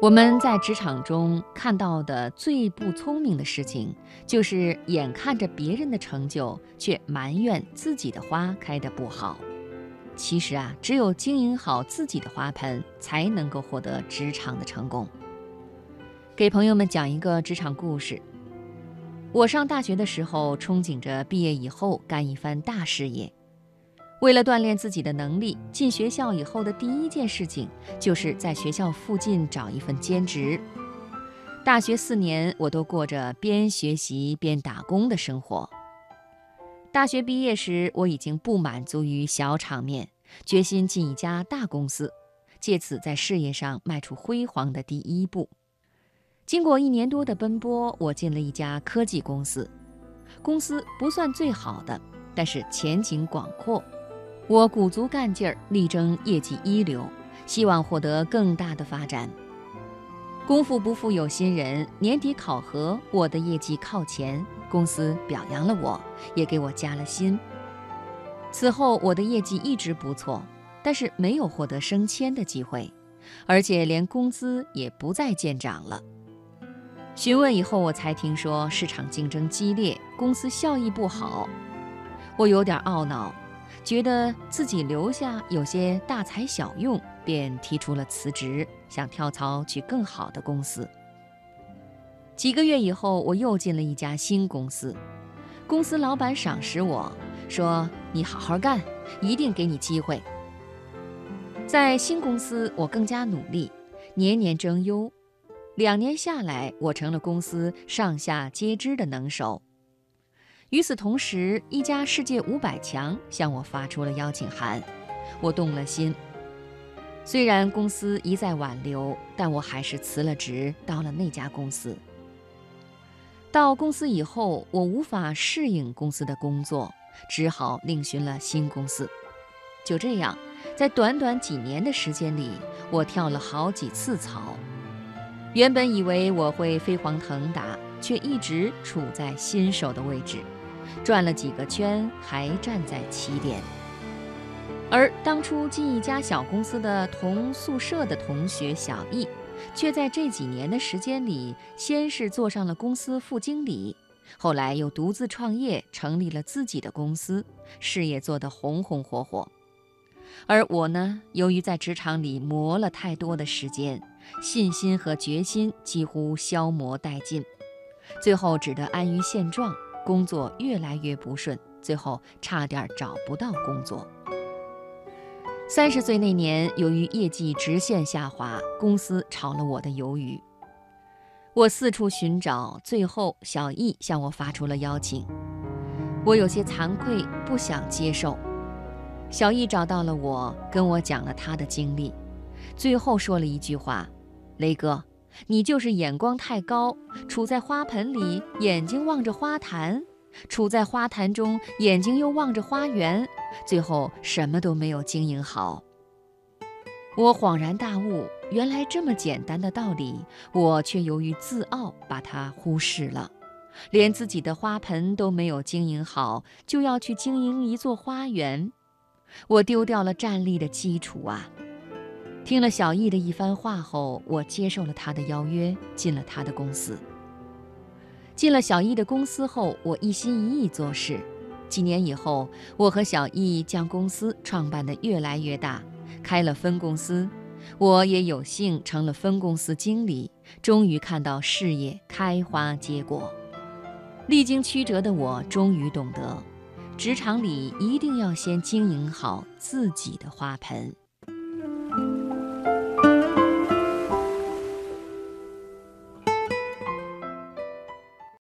我们在职场中看到的最不聪明的事情，就是眼看着别人的成就，却埋怨自己的花开得不好。其实啊，只有经营好自己的花盆，才能够获得职场的成功。给朋友们讲一个职场故事。我上大学的时候，憧憬着毕业以后干一番大事业。为了锻炼自己的能力，进学校以后的第一件事情就是在学校附近找一份兼职。大学四年，我都过着边学习边打工的生活。大学毕业时，我已经不满足于小场面，决心进一家大公司，借此在事业上迈出辉煌的第一步。经过一年多的奔波，我进了一家科技公司。公司不算最好的，但是前景广阔。我鼓足干劲儿，力争业绩一流，希望获得更大的发展。功夫不负有心人，年底考核，我的业绩靠前，公司表扬了我，也给我加了薪。此后，我的业绩一直不错，但是没有获得升迁的机会，而且连工资也不再见涨了。询问以后，我才听说市场竞争激烈，公司效益不好，我有点懊恼。觉得自己留下有些大材小用，便提出了辞职，想跳槽去更好的公司。几个月以后，我又进了一家新公司，公司老板赏识我说：“你好好干，一定给你机会。”在新公司，我更加努力，年年争优，两年下来，我成了公司上下皆知的能手。与此同时，一家世界五百强向我发出了邀请函，我动了心。虽然公司一再挽留，但我还是辞了职，到了那家公司。到公司以后，我无法适应公司的工作，只好另寻了新公司。就这样，在短短几年的时间里，我跳了好几次槽。原本以为我会飞黄腾达，却一直处在新手的位置。转了几个圈，还站在起点。而当初进一家小公司的同宿舍的同学小易，却在这几年的时间里，先是做上了公司副经理，后来又独自创业，成立了自己的公司，事业做得红红火火。而我呢，由于在职场里磨了太多的时间，信心和决心几乎消磨殆尽，最后只得安于现状。工作越来越不顺，最后差点找不到工作。三十岁那年，由于业绩直线下滑，公司炒了我的鱿鱼。我四处寻找，最后小易向我发出了邀请。我有些惭愧，不想接受。小易找到了我，跟我讲了他的经历，最后说了一句话：“雷哥。”你就是眼光太高，处在花盆里，眼睛望着花坛；处在花坛中，眼睛又望着花园，最后什么都没有经营好。我恍然大悟，原来这么简单的道理，我却由于自傲把它忽视了，连自己的花盆都没有经营好，就要去经营一座花园，我丢掉了站立的基础啊！听了小易的一番话后，我接受了他的邀约，进了他的公司。进了小易的公司后，我一心一意做事。几年以后，我和小易将公司创办得越来越大，开了分公司。我也有幸成了分公司经理，终于看到事业开花结果。历经曲折的我，终于懂得，职场里一定要先经营好自己的花盆。